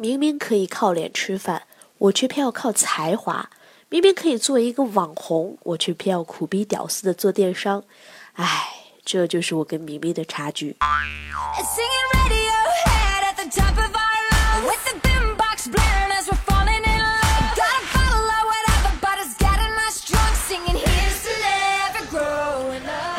明明可以靠脸吃饭，我却偏要靠才华；明明可以做一个网红，我却偏要苦逼屌丝的做电商。唉，这就是我跟明明的差距。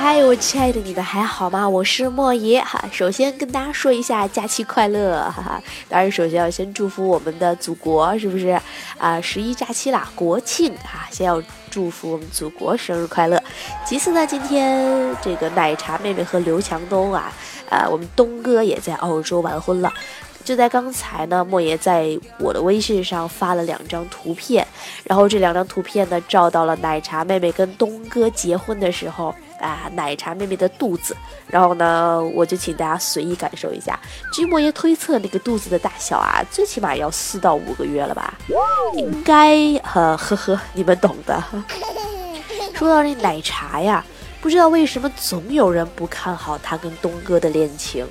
嗨，我亲爱的，你们还好吗？我是莫爷哈。首先跟大家说一下假期快乐，哈哈。当然，首先要先祝福我们的祖国，是不是啊？十一假期啦，国庆哈，先要祝福我们祖国生日快乐。其次呢，今天这个奶茶妹妹和刘强东啊，呃，我们东哥也在澳洲完婚了。就在刚才呢，莫爷在我的微信上发了两张图片，然后这两张图片呢，照到了奶茶妹妹跟东哥结婚的时候。啊，奶茶妹妹的肚子，然后呢，我就请大家随意感受一下。据莫言推测，那个肚子的大小啊，最起码要四到五个月了吧？应该，呵呵呵，你们懂的。说到这奶茶呀，不知道为什么总有人不看好他跟东哥的恋情。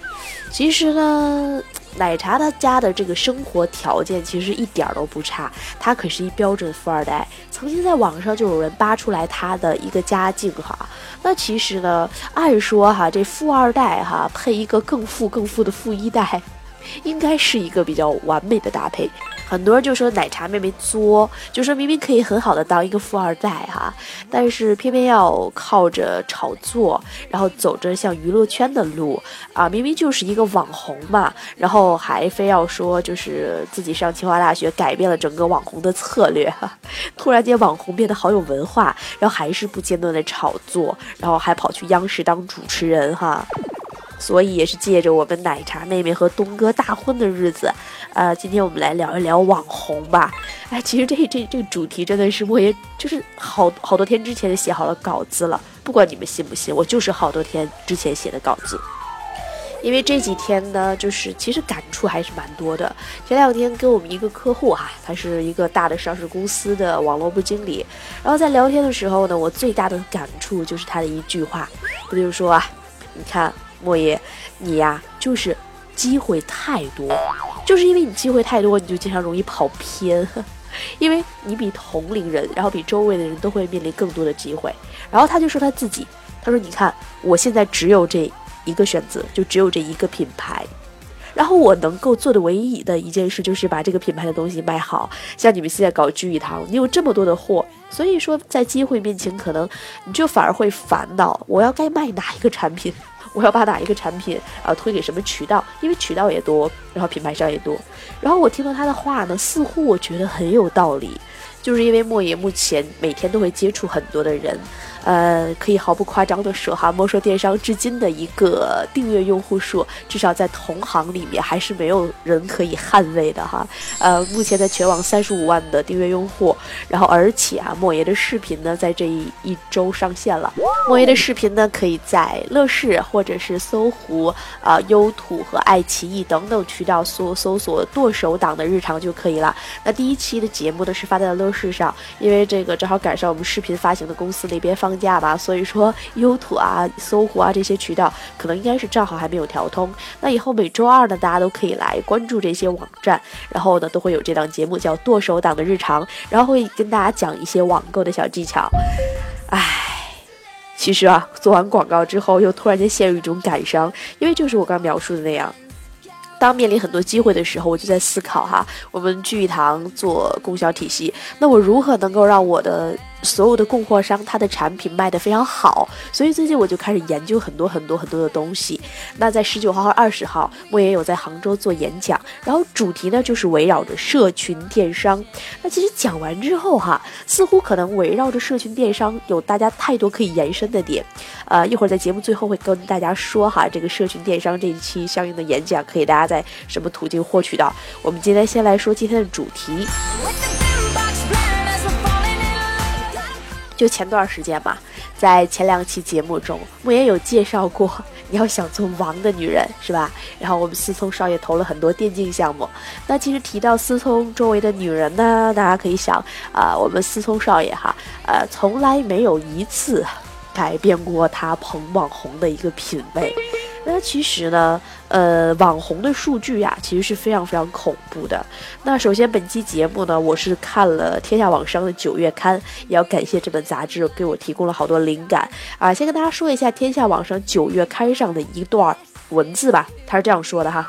其实呢。奶茶他家的这个生活条件其实一点都不差，他可是一标准富二代。曾经在网上就有人扒出来他的一个家境哈，那其实呢，按说哈，这富二代哈配一个更富更富的富一代。应该是一个比较完美的搭配。很多人就说奶茶妹妹作，就说明明可以很好的当一个富二代哈，但是偏偏要靠着炒作，然后走着像娱乐圈的路啊，明明就是一个网红嘛，然后还非要说就是自己上清华大学改变了整个网红的策略，突然间网红变得好有文化，然后还是不间断的炒作，然后还跑去央视当主持人哈。所以也是借着我们奶茶妹妹和东哥大婚的日子，呃，今天我们来聊一聊网红吧。哎，其实这这这个主题真的是我也就是好好多天之前就写好了稿子了，不管你们信不信，我就是好多天之前写的稿子。因为这几天呢，就是其实感触还是蛮多的。前两天跟我们一个客户哈，他是一个大的上市公司的网络部经理，然后在聊天的时候呢，我最大的感触就是他的一句话，他就是说啊，你看。莫爷，你呀，就是机会太多，就是因为你机会太多，你就经常容易跑偏，因为你比同龄人，然后比周围的人都会面临更多的机会。然后他就说他自己，他说你看，我现在只有这一个选择，就只有这一个品牌，然后我能够做的唯一的一件事就是把这个品牌的东西卖好。像你们现在搞聚义堂，你有这么多的货，所以说在机会面前，可能你就反而会烦恼，我要该卖哪一个产品。我要把哪一个产品啊推给什么渠道？因为渠道也多，然后品牌商也多。然后我听了他的话呢，似乎我觉得很有道理，就是因为莫言目前每天都会接触很多的人。呃，可以毫不夸张的说哈，莫说电商至今的一个订阅用户数，至少在同行里面还是没有人可以捍卫的哈。呃，目前在全网三十五万的订阅用户，然后而且啊，莫爷的视频呢，在这一一周上线了。莫爷的视频呢，可以在乐视或者是搜狐啊、优土和爱奇艺等等渠道搜搜索剁手党的日常就可以了。那第一期的节目呢，是发在了乐视上，因为这个正好赶上我们视频发行的公司那边放。假吧，所以说优土啊、搜狐啊这些渠道可能应该是账号还没有调通。那以后每周二呢，大家都可以来关注这些网站，然后呢都会有这档节目叫剁手党的日常，然后会跟大家讲一些网购的小技巧。唉，其实啊，做完广告之后又突然间陷入一种感伤，因为就是我刚描述的那样。当面临很多机会的时候，我就在思考哈，我们聚一堂做供销体系，那我如何能够让我的。所有的供货商，他的产品卖得非常好，所以最近我就开始研究很多很多很多的东西。那在十九号和二十号，莫言有在杭州做演讲，然后主题呢就是围绕着社群电商。那其实讲完之后哈，似乎可能围绕着社群电商有大家太多可以延伸的点。呃，一会儿在节目最后会跟大家说哈，这个社群电商这一期相应的演讲可以大家在什么途径获取到。我们今天先来说今天的主题。就前段时间嘛，在前两期节目中，莫言有介绍过，你要想做王的女人是吧？然后我们思聪少爷投了很多电竞项目。那其实提到思聪周围的女人呢，大家可以想啊，我们思聪少爷哈，呃，从来没有一次改变过他捧网红的一个品味。那其实呢，呃，网红的数据呀，其实是非常非常恐怖的。那首先，本期节目呢，我是看了天下网商的九月刊，也要感谢这本杂志给我提供了好多灵感啊。先跟大家说一下天下网商九月刊上的一段文字吧，他是这样说的哈。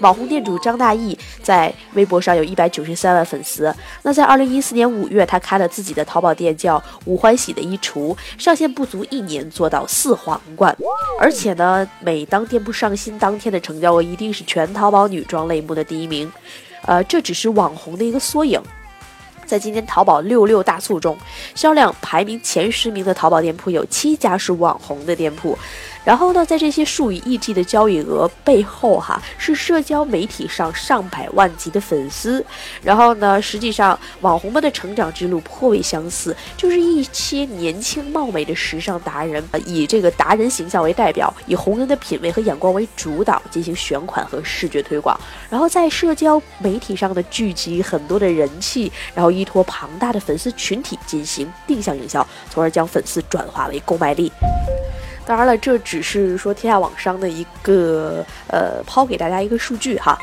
网红店主张大奕在微博上有一百九十三万粉丝。那在二零一四年五月，他开了自己的淘宝店，叫吴欢喜的衣橱，上线不足一年做到四皇冠，而且呢，每当店铺上新当天的成交额一定是全淘宝女装类目的第一名。呃，这只是网红的一个缩影。在今天淘宝六六大促中，销量排名前十名的淘宝店铺有七家是网红的店铺。然后呢，在这些数以亿计的交易额背后，哈，是社交媒体上上百万级的粉丝。然后呢，实际上网红们的成长之路颇为相似，就是一些年轻貌美的时尚达人，以这个达人形象为代表，以红人的品味和眼光为主导进行选款和视觉推广，然后在社交媒体上的聚集很多的人气，然后依托庞大的粉丝群体进行定向营销，从而将粉丝转化为购买力。当然了，这只是说天下网商的一个呃抛给大家一个数据哈。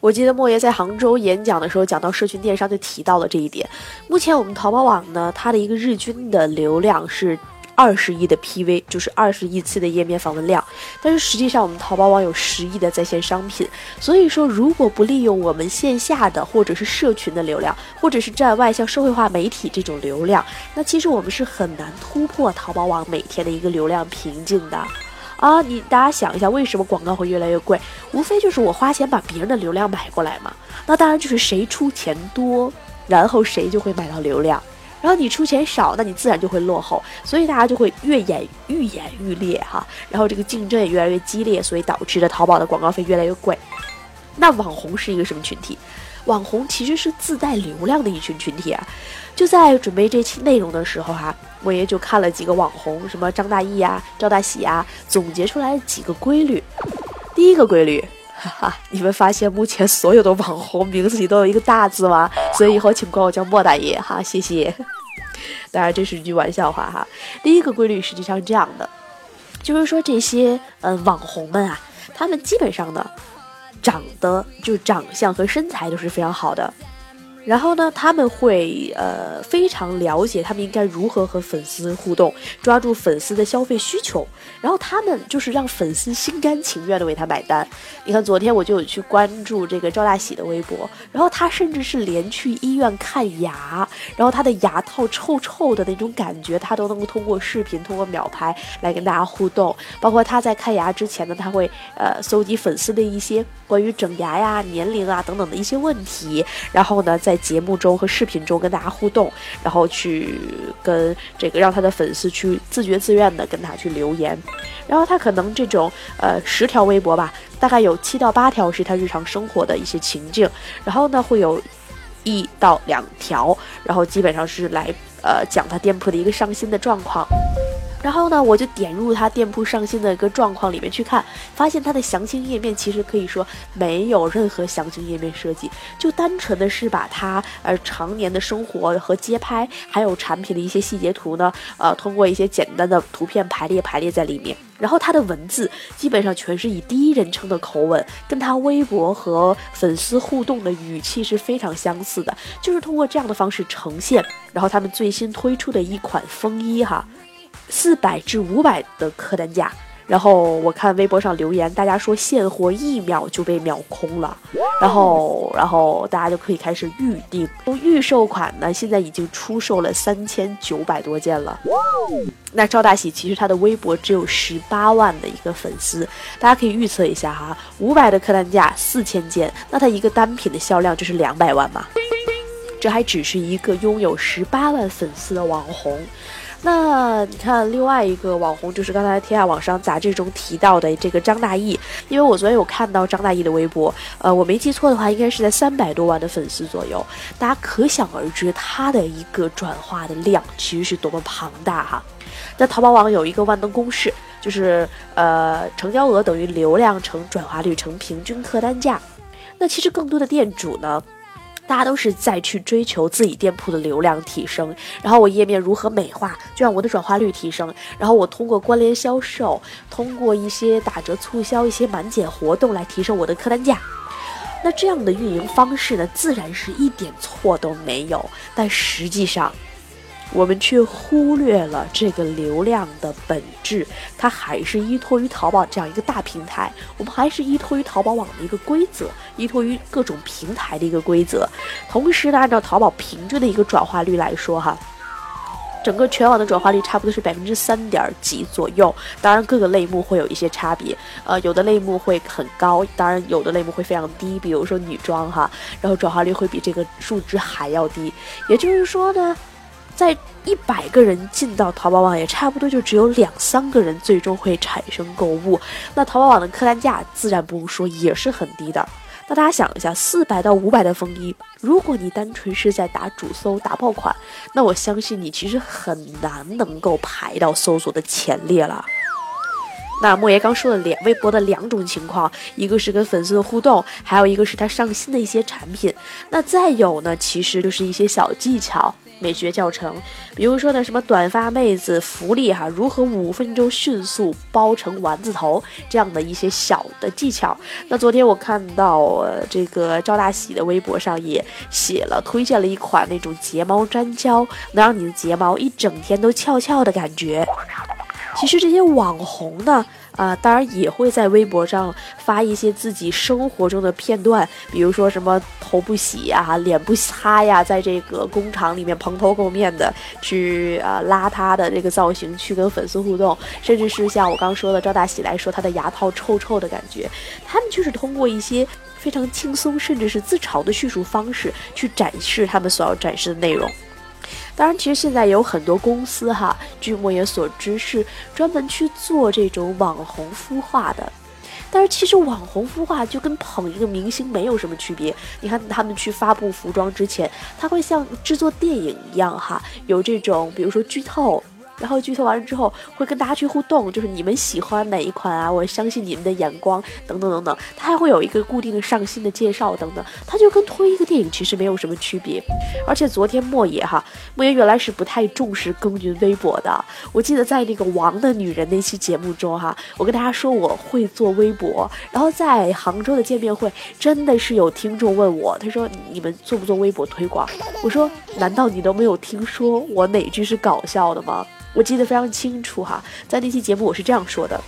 我记得莫言在杭州演讲的时候讲到社群电商就提到了这一点。目前我们淘宝网呢，它的一个日均的流量是。二十亿的 PV 就是二十亿次的页面访问量，但是实际上我们淘宝网有十亿的在线商品，所以说如果不利用我们线下的或者是社群的流量，或者是站外像社会化媒体这种流量，那其实我们是很难突破淘宝网每天的一个流量瓶颈的啊！你大家想一下，为什么广告会越来越贵？无非就是我花钱把别人的流量买过来嘛。那当然就是谁出钱多，然后谁就会买到流量。然后你出钱少，那你自然就会落后，所以大家就会越演愈演愈烈哈。然后这个竞争也越来越激烈，所以导致的淘宝的广告费越来越贵。那网红是一个什么群体？网红其实是自带流量的一群群体啊。就在准备这期内容的时候哈，我也就看了几个网红，什么张大奕呀、赵大喜呀，总结出来几个规律。第一个规律。哈哈，你们发现目前所有的网红名字里都有一个大字吗？所以以后请管我叫莫大爷哈，谢谢。当然这是一句玩笑话哈。第一个规律实际上是这样的，就是说这些嗯网红们啊，他们基本上呢，长得就长相和身材都是非常好的。然后呢，他们会呃非常了解他们应该如何和粉丝互动，抓住粉丝的消费需求，然后他们就是让粉丝心甘情愿的为他买单。你看，昨天我就有去关注这个赵大喜的微博，然后他甚至是连去医院看牙，然后他的牙套臭臭的那种感觉，他都能够通过视频、通过秒拍来跟大家互动。包括他在看牙之前呢，他会呃搜集粉丝的一些关于整牙呀、年龄啊等等的一些问题，然后呢在。节目中和视频中跟大家互动，然后去跟这个让他的粉丝去自觉自愿的跟他去留言，然后他可能这种呃十条微博吧，大概有七到八条是他日常生活的一些情境，然后呢会有一到两条，然后基本上是来呃讲他店铺的一个上新的状况。然后呢，我就点入他店铺上新的一个状况里面去看，发现他的详情页面其实可以说没有任何详情页面设计，就单纯的是把他呃常年的生活和街拍，还有产品的一些细节图呢，呃，通过一些简单的图片排列排列在里面。然后他的文字基本上全是以第一人称的口吻，跟他微博和粉丝互动的语气是非常相似的，就是通过这样的方式呈现。然后他们最新推出的一款风衣哈。四百至五百的客单价，然后我看微博上留言，大家说现货一秒就被秒空了，然后然后大家就可以开始预定，预售款呢现在已经出售了三千九百多件了。那赵大喜其实他的微博只有十八万的一个粉丝，大家可以预测一下哈，五百的客单价四千件，那他一个单品的销量就是两百万嘛，这还只是一个拥有十八万粉丝的网红。那你看，另外一个网红就是刚才天下网商杂志中提到的这个张大奕，因为我昨天有看到张大奕的微博，呃，我没记错的话，应该是在三百多万的粉丝左右，大家可想而知他的一个转化的量其实是多么庞大哈。在淘宝网有一个万能公式，就是呃，成交额等于流量乘转化率乘平均客单价。那其实更多的店主呢？大家都是在去追求自己店铺的流量提升，然后我页面如何美化，就让我的转化率提升，然后我通过关联销售，通过一些打折促销、一些满减活动来提升我的客单价。那这样的运营方式呢，自然是一点错都没有，但实际上。我们却忽略了这个流量的本质，它还是依托于淘宝这样一个大平台，我们还是依托于淘宝网的一个规则，依托于各种平台的一个规则。同时呢，按照淘宝平均的一个转化率来说，哈，整个全网的转化率差不多是百分之三点几左右。当然，各个类目会有一些差别，呃，有的类目会很高，当然有的类目会非常低，比如说女装哈，然后转化率会比这个数值还要低。也就是说呢。在一百个人进到淘宝网，也差不多就只有两三个人最终会产生购物。那淘宝网的客单价自然不用说，也是很低的。那大家想一下，四百到五百的风衣，如果你单纯是在打主搜、打爆款，那我相信你其实很难能够排到搜索的前列了。那莫爷刚说了两微博的两种情况，一个是跟粉丝的互动，还有一个是他上新的一些产品。那再有呢，其实就是一些小技巧。美学教程，比如说呢，什么短发妹子福利哈，如何五分钟迅速包成丸子头这样的一些小的技巧。那昨天我看到这个赵大喜的微博上也写了，推荐了一款那种睫毛粘胶，能让你的睫毛一整天都翘翘的感觉。其实这些网红呢。啊，当然也会在微博上发一些自己生活中的片段，比如说什么头不洗呀、脸不擦呀，在这个工厂里面蓬头垢面的去啊邋遢的这个造型去跟粉丝互动，甚至是像我刚说的赵大喜来说，他的牙套臭臭的感觉，他们就是通过一些非常轻松甚至是自嘲的叙述方式去展示他们所要展示的内容。当然，其实现在有很多公司哈，据莫言所知是专门去做这种网红孵化的。但是其实网红孵化就跟捧一个明星没有什么区别。你看他们去发布服装之前，他会像制作电影一样哈，有这种比如说剧透。然后剧透完了之后，会跟大家去互动，就是你们喜欢哪一款啊？我相信你们的眼光，等等等等。它还会有一个固定的上新的介绍等等，它就跟推一个电影其实没有什么区别。而且昨天莫爷哈，莫爷原来是不太重视耕耘微博的。我记得在那个王的女人那期节目中哈，我跟大家说我会做微博，然后在杭州的见面会，真的是有听众问我，他说你们做不做微博推广？我说难道你都没有听说我哪句是搞笑的吗？我记得非常清楚哈，在那期节目我是这样说的。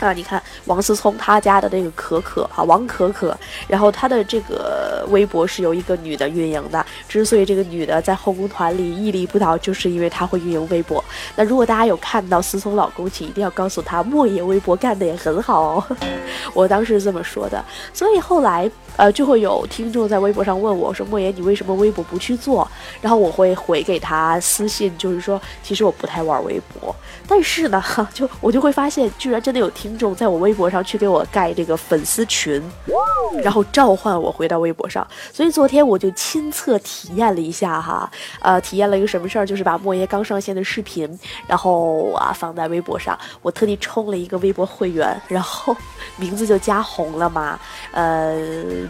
啊，你看王思聪他家的那个可可啊，王可可，然后他的这个微博是由一个女的运营的。之所以这个女的在后宫团里屹立不倒，就是因为她会运营微博。那如果大家有看到思聪老公，请一定要告诉他，莫言微博干的也很好哦。我当时是这么说的。所以后来，呃，就会有听众在微博上问我说：“莫言，你为什么微博不去做？”然后我会回给他私信，就是说，其实我不太玩微博，但是呢，就我就会发现，居然真的有听。听众在我微博上去给我盖这个粉丝群，然后召唤我回到微博上，所以昨天我就亲测体验了一下哈，呃，体验了一个什么事儿，就是把莫爷刚上线的视频，然后啊放在微博上，我特地充了一个微博会员，然后名字就加红了嘛，呃。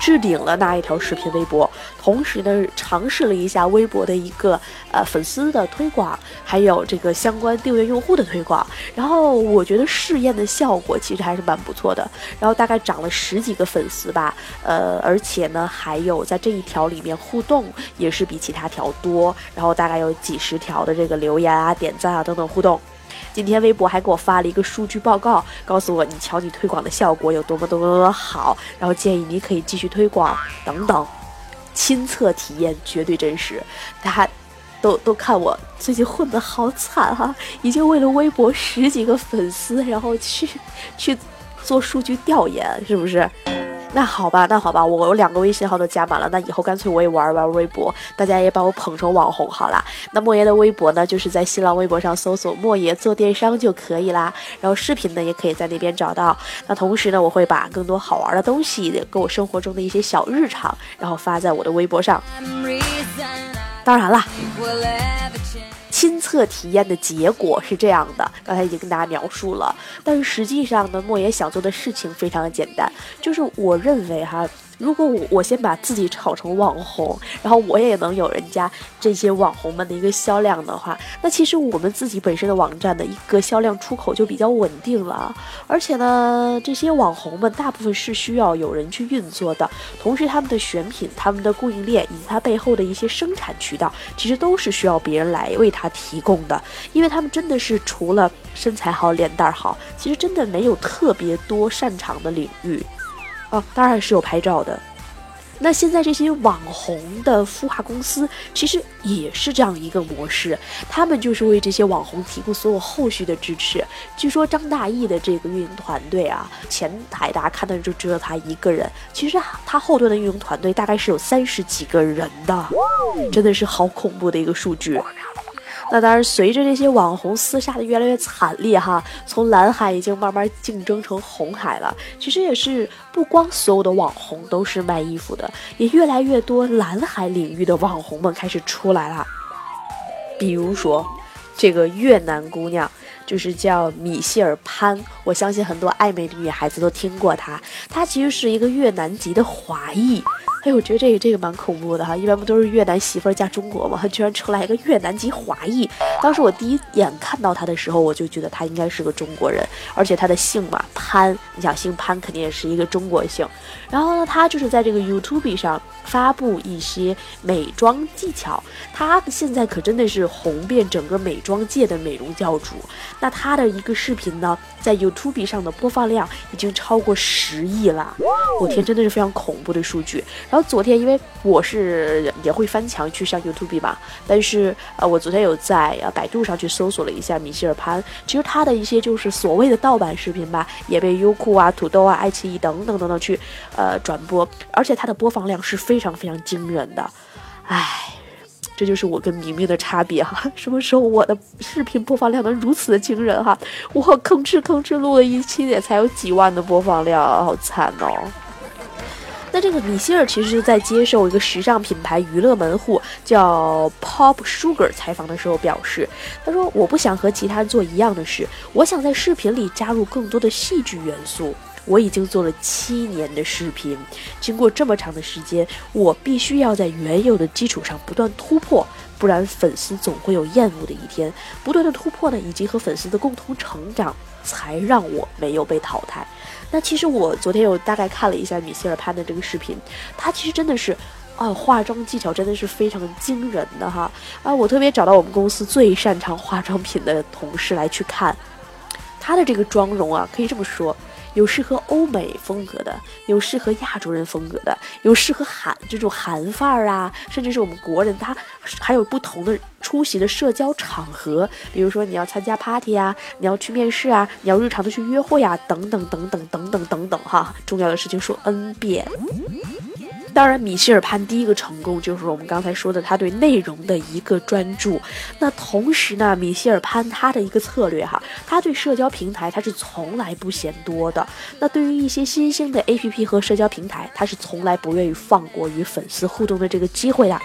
置顶了那一条视频微博，同时呢尝试了一下微博的一个呃粉丝的推广，还有这个相关订阅用户的推广。然后我觉得试验的效果其实还是蛮不错的。然后大概涨了十几个粉丝吧，呃，而且呢还有在这一条里面互动也是比其他条多。然后大概有几十条的这个留言啊、点赞啊等等互动。今天微博还给我发了一个数据报告，告诉我你瞧你推广的效果有多么多么多么好，然后建议你可以继续推广等等，亲测体验绝对真实。大家都都看我最近混得好惨哈，已经为了微博十几个粉丝，然后去去做数据调研，是不是？那好吧，那好吧，我有两个微信号都加满了，那以后干脆我也玩玩微博，大家也把我捧成网红好啦。那莫爷的微博呢，就是在新浪微博上搜索“莫爷做电商”就可以啦。然后视频呢，也可以在那边找到。那同时呢，我会把更多好玩的东西，跟我生活中的一些小日常，然后发在我的微博上。当然了。亲测体验的结果是这样的，刚才已经跟大家描述了。但是实际上呢，莫言想做的事情非常的简单，就是我认为哈，如果我我先把自己炒成网红，然后我也能有人家这些网红们的一个销量的话，那其实我们自己本身的网站的一个销量出口就比较稳定了。而且呢，这些网红们大部分是需要有人去运作的，同时他们的选品、他们的供应链以及他背后的一些生产渠道，其实都是需要别人来为他提供的，因为他们真的是除了身材好、脸蛋好，其实真的没有特别多擅长的领域。当然是有拍照的。那现在这些网红的孵化公司其实也是这样一个模式，他们就是为这些网红提供所有后续的支持。据说张大奕的这个运营团队啊，前台大家看的就只有他一个人，其实他后端的运营团队大概是有三十几个人的，真的是好恐怖的一个数据。那当然，随着这些网红厮杀的越来越惨烈哈，从蓝海已经慢慢竞争成红海了。其实也是不光所有的网红都是卖衣服的，也越来越多蓝海领域的网红们开始出来了。比如说，这个越南姑娘就是叫米歇尔潘，我相信很多爱美的女孩子都听过她。她其实是一个越南籍的华裔。哎，我觉得这个这个蛮恐怖的哈，一般不都是越南媳妇儿嫁中国吗？居然出来一个越南籍华裔。当时我第一眼看到他的时候，我就觉得他应该是个中国人，而且他的姓嘛潘，你想姓潘肯定也是一个中国姓。然后呢，他就是在这个 YouTube 上发布一些美妆技巧，他现在可真的是红遍整个美妆界的美容教主。那他的一个视频呢，在 YouTube 上的播放量已经超过十亿了，我天，真的是非常恐怖的数据。然后昨天，因为我是也会翻墙去上 YouTube 嘛，但是呃，我昨天有在呃百度上去搜索了一下米歇尔潘，其实他的一些就是所谓的盗版视频吧，也被优酷啊、土豆啊、爱奇艺等等等等去呃转播，而且它的播放量是非常非常惊人的。唉，这就是我跟明明的差别哈，什么时候我的视频播放量能如此的惊人哈？我吭哧吭哧录了一期也才有几万的播放量，好惨哦。那这个米歇尔其实是在接受一个时尚品牌娱乐门户叫 Pop Sugar 采访的时候表示，他说：“我不想和其他人做一样的事，我想在视频里加入更多的戏剧元素。我已经做了七年的视频，经过这么长的时间，我必须要在原有的基础上不断突破，不然粉丝总会有厌恶的一天。不断的突破呢，以及和粉丝的共同成长，才让我没有被淘汰。”那其实我昨天有大概看了一下米歇尔潘的这个视频，他其实真的是，啊，化妆技巧真的是非常惊人的哈啊！我特别找到我们公司最擅长化妆品的同事来去看，他的这个妆容啊，可以这么说。有适合欧美风格的，有适合亚洲人风格的，有适合韩这种韩范儿啊，甚至是我们国人，他还有不同的出席的社交场合，比如说你要参加 party 啊，你要去面试啊，你要日常的去约会啊，等等等等等等等等哈，重要的事情说 n 遍。当然，米歇尔潘第一个成功就是我们刚才说的他对内容的一个专注。那同时呢，米歇尔潘他的一个策略哈，他对社交平台他是从来不嫌多的。那对于一些新兴的 APP 和社交平台，他是从来不愿意放过与粉丝互动的这个机会的。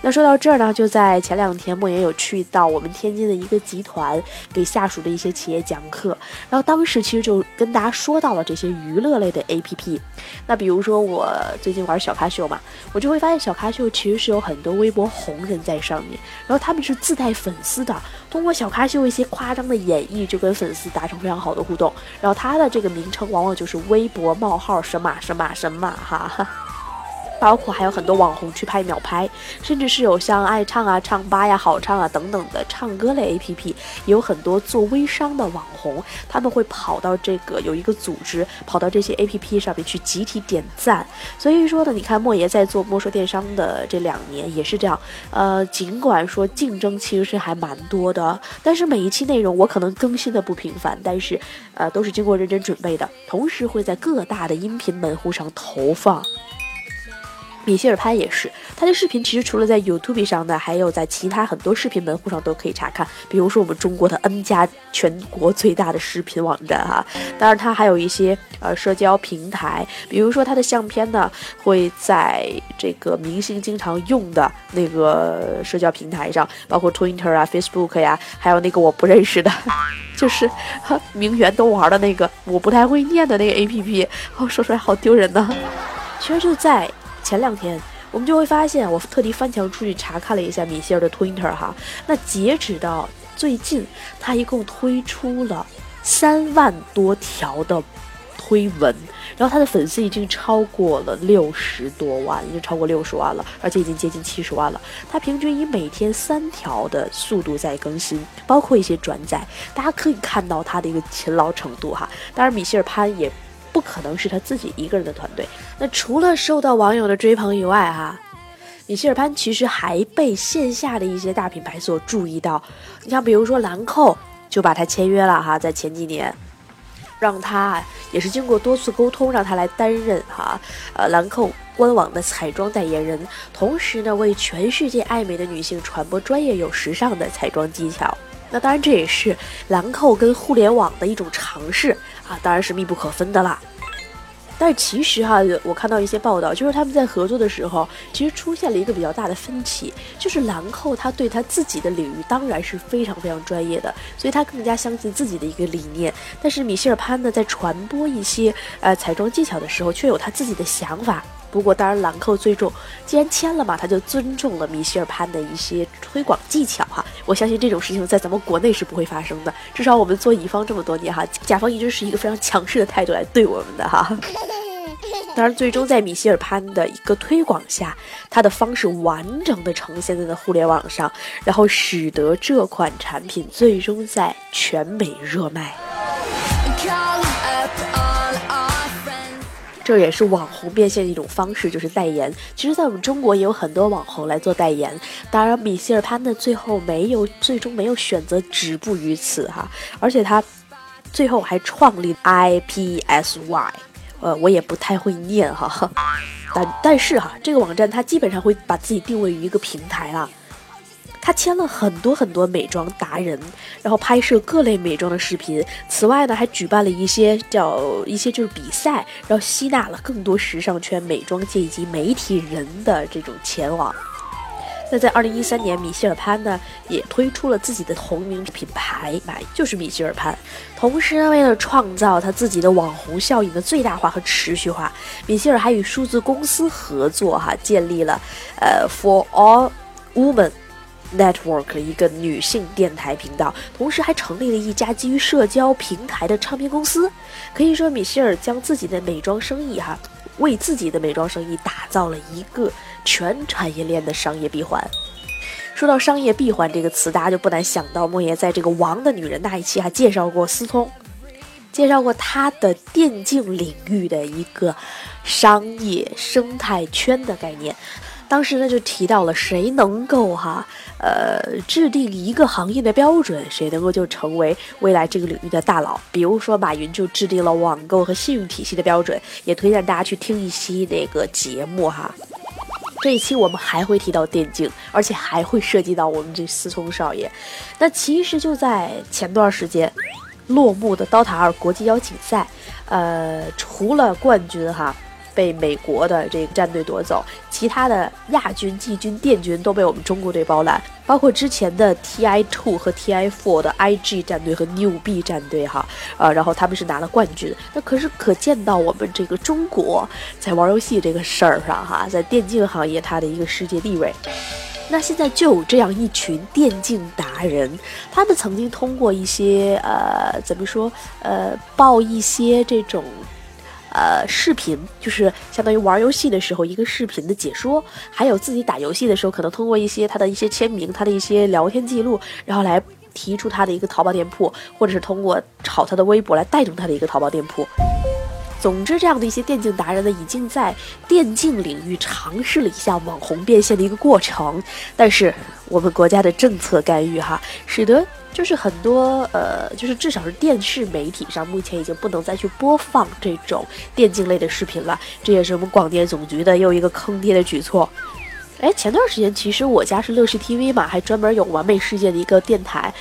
那说到这儿呢，就在前两天，莫言有去到我们天津的一个集团，给下属的一些企业讲课。然后当时其实就跟大家说到了这些娱乐类的 APP。那比如说我最近玩小咖秀嘛，我就会发现小咖秀其实是有很多微博红人在上面，然后他们是自带粉丝的，通过小咖秀一些夸张的演绎，就跟粉丝达成非常好的互动。然后他的这个名称往往就是微博冒号什么什么什么哈。包括还有很多网红去拍秒拍，甚至是有像爱唱啊、唱吧呀、好唱啊等等的唱歌类 APP，有很多做微商的网红，他们会跑到这个有一个组织，跑到这些 APP 上面去集体点赞。所以说呢，你看莫爷在做莫说电商的这两年也是这样，呃，尽管说竞争其实是还蛮多的，但是每一期内容我可能更新的不频繁，但是呃都是经过认真准备的，同时会在各大的音频门户上投放。米歇尔潘也是，他的视频其实除了在 YouTube 上呢，还有在其他很多视频门户上都可以查看。比如说我们中国的 N 加全国最大的视频网站哈，当然他还有一些呃社交平台，比如说他的相片呢会在这个明星经常用的那个社交平台上，包括 Twitter 啊、Facebook 呀，还有那个我不认识的，就是名媛都玩的那个我不太会念的那个 APP，哦，说出来好丢人呢。其实就在前两天，我们就会发现，我特地翻墙出去查看了一下米歇尔的 Twitter 哈，那截止到最近，他一共推出了三万多条的推文。然后他的粉丝已经超过了六十多万，已经超过六十万了，而且已经接近七十万了。他平均以每天三条的速度在更新，包括一些转载，大家可以看到他的一个勤劳程度哈。当然，米歇尔潘也不可能是他自己一个人的团队。那除了受到网友的追捧以外哈，米歇尔潘其实还被线下的一些大品牌所注意到。你像比如说兰蔻就把他签约了哈，在前几年。让他也是经过多次沟通，让他来担任哈呃兰蔻官网的彩妆代言人，同时呢为全世界爱美的女性传播专业又时尚的彩妆技巧。那当然这也是兰蔻跟互联网的一种尝试啊，当然是密不可分的啦。但是其实哈，我看到一些报道，就是他们在合作的时候，其实出现了一个比较大的分歧，就是兰蔻他对他自己的领域当然是非常非常专业的，所以他更加相信自己的一个理念。但是米歇尔潘呢，在传播一些呃彩妆技巧的时候，却有他自己的想法。不过，当然，兰蔻最终既然签了嘛，他就尊重了米歇尔潘的一些推广技巧哈。我相信这种事情在咱们国内是不会发生的。至少我们做乙方这么多年哈，甲方一直是一个非常强势的态度来对我们的哈。当然，最终在米歇尔潘的一个推广下，它的方式完整的呈现在了互联网上，然后使得这款产品最终在全美热卖。这也是网红变现的一种方式，就是代言。其实，在我们中国也有很多网红来做代言。当然，米歇尔潘呢，最后没有，最终没有选择止步于此哈，而且他最后还创立 IPSY，呃，我也不太会念哈，但但是哈，这个网站它基本上会把自己定位于一个平台啦。他签了很多很多美妆达人，然后拍摄各类美妆的视频。此外呢，还举办了一些叫一些就是比赛，然后吸纳了更多时尚圈、美妆界以及媒体人的这种前往。那在二零一三年，米歇尔潘呢也推出了自己的同名品牌，买就是米歇尔潘。同时呢，为了创造他自己的网红效应的最大化和持续化，米歇尔还与数字公司合作，哈，建立了呃 For All Women。Network 一个女性电台频道，同时还成立了一家基于社交平台的唱片公司。可以说，米歇尔将自己的美妆生意哈，为自己的美妆生意打造了一个全产业链的商业闭环。说到商业闭环这个词，大家就不难想到，莫言在这个《王的女人》那一期还介绍过思通，介绍过他的电竞领域的一个商业生态圈的概念。当时呢，就提到了谁能够哈，呃，制定一个行业的标准，谁能够就成为未来这个领域的大佬。比如说，马云就制定了网购和信用体系的标准，也推荐大家去听一期那个节目哈。这一期我们还会提到电竞，而且还会涉及到我们这思聪少爷。那其实就在前段时间落幕的《刀塔二》国际邀请赛，呃，除了冠军哈。被美国的这个战队夺走，其他的亚军、季军、殿军都被我们中国队包揽，包括之前的 TI Two 和 TI Four 的 IG 战队和 New B 战队哈，呃，然后他们是拿了冠军。那可是可见到我们这个中国在玩游戏这个事儿上哈，在电竞行业它的一个世界地位。那现在就有这样一群电竞达人，他们曾经通过一些呃怎么说呃报一些这种。呃，视频就是相当于玩游戏的时候一个视频的解说，还有自己打游戏的时候，可能通过一些他的一些签名、他的一些聊天记录，然后来提出他的一个淘宝店铺，或者是通过炒他的微博来带动他的一个淘宝店铺。总之，这样的一些电竞达人呢，已经在电竞领域尝试了一下网红变现的一个过程，但是我们国家的政策干预哈，使得。就是很多呃，就是至少是电视媒体上，目前已经不能再去播放这种电竞类的视频了。这也是我们广电总局的又一个坑爹的举措。哎，前段时间其实我家是乐视 TV 嘛，还专门有完美世界的一个电台，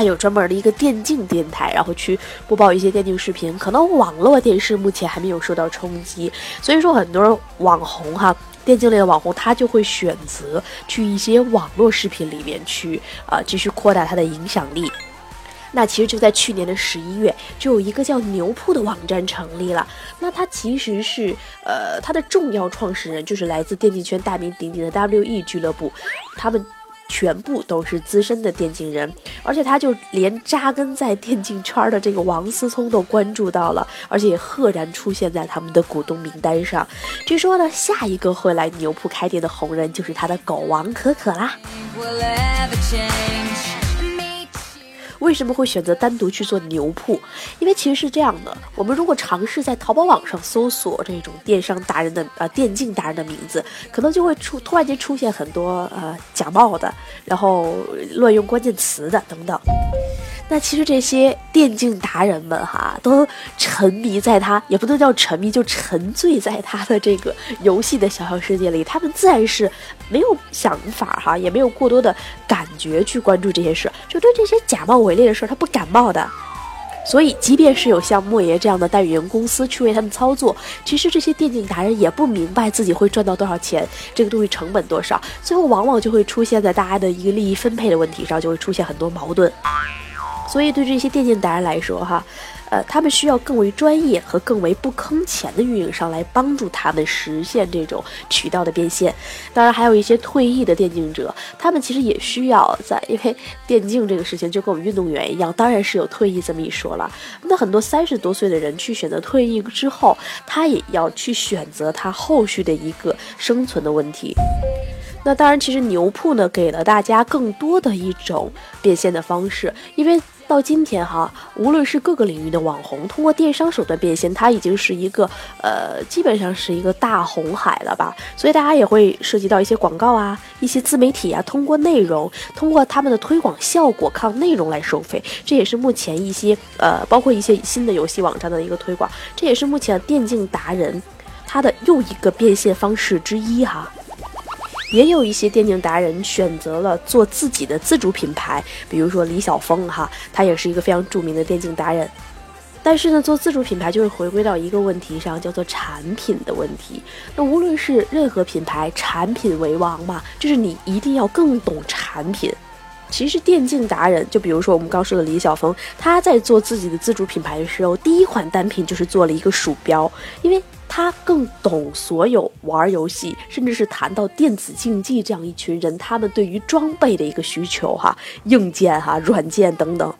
还有专门的一个电竞电台，然后去播报一些电竞视频。可能网络电视目前还没有受到冲击，所以说很多网红哈。电竞类的网红，他就会选择去一些网络视频里面去，呃，继续扩大他的影响力。那其实就在去年的十一月，就有一个叫牛铺的网站成立了。那它其实是，呃，它的重要创始人就是来自电竞圈大名鼎鼎的 WE 俱乐部，他们全部都是资深的电竞人，而且他就连扎根在电竞圈的这个王思聪都关注到了，而且也赫然出现在他们的股东名单上。据说呢，下一个会来牛铺开店的红人就是他的狗王可可啦。为什么会选择单独去做牛铺？因为其实是这样的，我们如果尝试在淘宝网上搜索这种电商达人的呃电竞达人的名字，可能就会出突然间出现很多呃假冒的，然后乱用关键词的等等。那其实这些电竞达人们哈，都沉迷在他，也不能叫沉迷，就沉醉在他的这个游戏的小小世界里。他们自然是没有想法哈，也没有过多的感觉去关注这些事，就对这些假冒伪劣的事儿他不感冒的。所以，即便是有像莫爷这样的代理人公司去为他们操作，其实这些电竞达人也不明白自己会赚到多少钱，这个东西成本多少，最后往往就会出现在大家的一个利益分配的问题上，就会出现很多矛盾。所以，对这些电竞达人来说，哈，呃，他们需要更为专业和更为不坑钱的运营商来帮助他们实现这种渠道的变现。当然，还有一些退役的电竞者，他们其实也需要在，因为电竞这个事情就跟我们运动员一样，当然是有退役这么一说了。那很多三十多岁的人去选择退役之后，他也要去选择他后续的一个生存的问题。那当然，其实牛铺呢，给了大家更多的一种变现的方式，因为。到今天哈，无论是各个领域的网红，通过电商手段变现，它已经是一个呃，基本上是一个大红海了吧。所以大家也会涉及到一些广告啊，一些自媒体啊，通过内容，通过他们的推广效果，靠内容来收费。这也是目前一些呃，包括一些新的游戏网站的一个推广。这也是目前电竞达人他的又一个变现方式之一哈。也有一些电竞达人选择了做自己的自主品牌，比如说李晓峰哈，他也是一个非常著名的电竞达人。但是呢，做自主品牌就会回归到一个问题上，叫做产品的问题。那无论是任何品牌，产品为王嘛，就是你一定要更懂产品。其实电竞达人，就比如说我们刚说的李晓峰，他在做自己的自主品牌的时候，第一款单品就是做了一个鼠标，因为。他更懂所有玩游戏，甚至是谈到电子竞技这样一群人，他们对于装备的一个需求，哈，硬件哈，软件等等。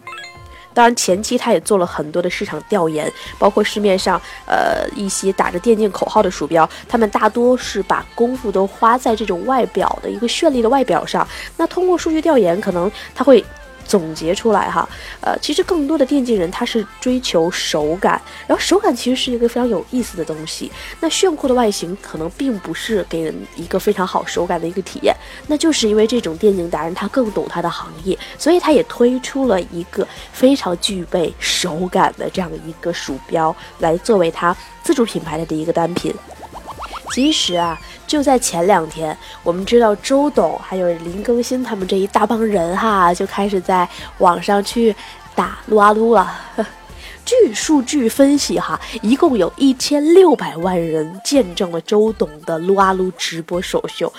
当然，前期他也做了很多的市场调研，包括市面上呃一些打着电竞口号的鼠标，他们大多是把功夫都花在这种外表的一个绚丽的外表上。那通过数据调研，可能他会。总结出来哈，呃，其实更多的电竞人他是追求手感，然后手感其实是一个非常有意思的东西。那炫酷的外形可能并不是给人一个非常好手感的一个体验，那就是因为这种电竞达人他更懂他的行业，所以他也推出了一个非常具备手感的这样一个鼠标，来作为他自主品牌的第一个单品。其实啊，就在前两天，我们知道周董还有林更新他们这一大帮人哈，就开始在网上去打撸啊撸了。据数据分析哈，一共有一千六百万人见证了周董的撸啊撸直播首秀，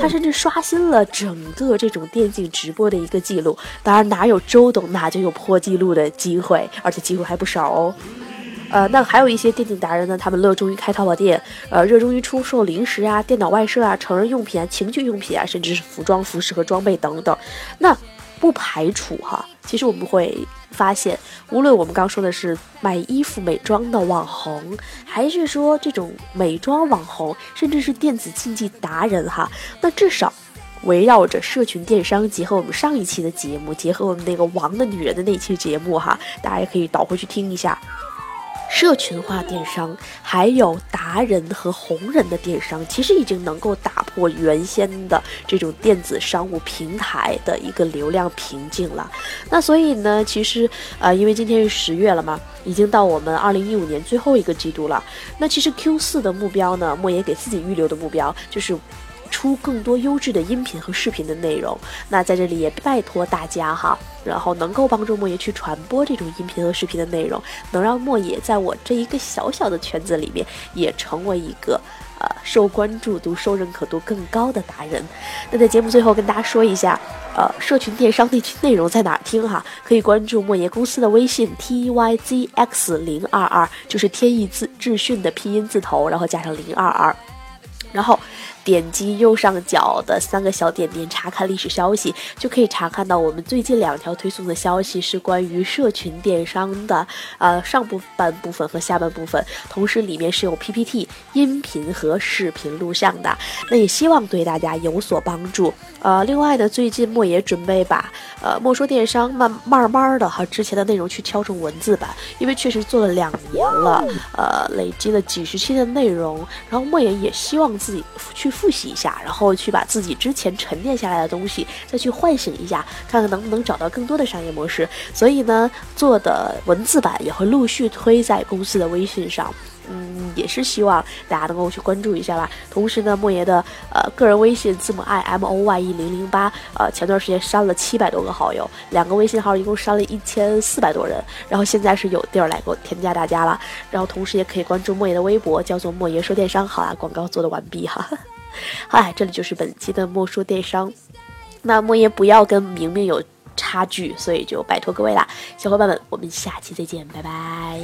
他甚至刷新了整个这种电竞直播的一个记录。当然，哪有周董哪就有破纪录的机会，而且机会还不少哦。呃，那还有一些电竞达人呢，他们热衷于开淘宝店，呃，热衷于出售零食啊、电脑外设啊、成人用品啊、情趣用品啊，甚至是服装、服饰和装备等等。那不排除哈，其实我们会发现，无论我们刚说的是卖衣服、美妆的网红，还是说这种美妆网红，甚至是电子竞技达人哈，那至少围绕着社群电商，结合我们上一期的节目，结合我们那个王的女人的那期节目哈，大家也可以倒回去听一下。社群化电商，还有达人和红人的电商，其实已经能够打破原先的这种电子商务平台的一个流量瓶颈了。那所以呢，其实呃，因为今天是十月了嘛，已经到我们二零一五年最后一个季度了。那其实 Q 四的目标呢，莫言给自己预留的目标就是。出更多优质的音频和视频的内容，那在这里也拜托大家哈，然后能够帮助莫爷去传播这种音频和视频的内容，能让莫爷在我这一个小小的圈子里面也成为一个呃受关注度、受认可度更高的达人。那在节目最后跟大家说一下，呃，社群电商那内容在哪儿听哈？可以关注莫言公司的微信 t y z x 零二二，就是天意字智讯的拼音字头，然后加上零二二，然后。点击右上角的三个小点点，查看历史消息，就可以查看到我们最近两条推送的消息是关于社群电商的，呃，上部半部分和下半部分，同时里面是有 PPT、音频和视频录像的，那也希望对大家有所帮助。呃，另外呢，最近莫言准备把呃莫说电商慢慢慢的哈之前的内容去敲成文字版，因为确实做了两年了，呃，累积了几十期的内容，然后莫言也希望自己去。复习一下，然后去把自己之前沉淀下来的东西再去唤醒一下，看看能不能找到更多的商业模式。所以呢，做的文字版也会陆续推在公司的微信上。嗯，也是希望大家能够去关注一下吧。同时呢，莫爷的呃个人微信字母 i m o y e 零零八，呃前段时间删了七百多个好友，两个微信号一共删了一千四百多人，然后现在是有地儿来给我添加大家了。然后同时也可以关注莫爷的微博，叫做莫爷说电商。好啦，广告做的完毕哈。嗨，这里就是本期的莫说电商。那莫言不要跟明明有差距，所以就拜托各位啦，小伙伴们，我们下期再见，拜拜。